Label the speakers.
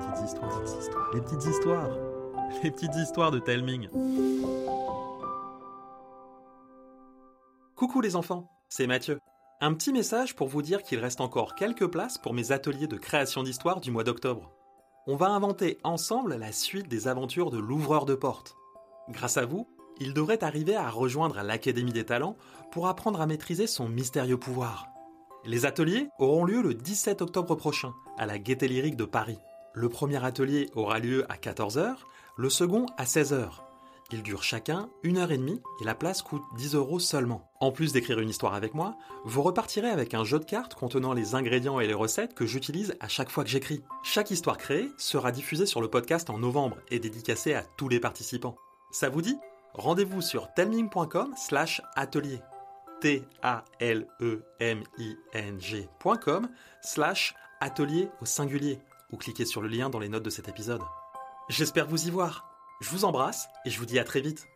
Speaker 1: petites histoires, les petites histoires, les petites histoires de Telming. Coucou les enfants, c'est Mathieu. Un petit message pour vous dire qu'il reste encore quelques places pour mes ateliers de création d'histoire du mois d'octobre. On va inventer ensemble la suite des aventures de l'ouvreur de porte. Grâce à vous, il devrait arriver à rejoindre l'Académie des Talents pour apprendre à maîtriser son mystérieux pouvoir. Les ateliers auront lieu le 17 octobre prochain à la Gaîté Lyrique de Paris. Le premier atelier aura lieu à 14h, le second à 16h. Ils durent chacun une heure et demie et la place coûte 10 euros seulement. En plus d'écrire une histoire avec moi, vous repartirez avec un jeu de cartes contenant les ingrédients et les recettes que j'utilise à chaque fois que j'écris. Chaque histoire créée sera diffusée sur le podcast en novembre et dédicacée à tous les participants. Ça vous dit? Rendez-vous sur telming.com slash atelier. T-A-L-E-M-I-N-G.com slash atelier au singulier ou cliquez sur le lien dans les notes de cet épisode. J'espère vous y voir. Je vous embrasse et je vous dis à très vite.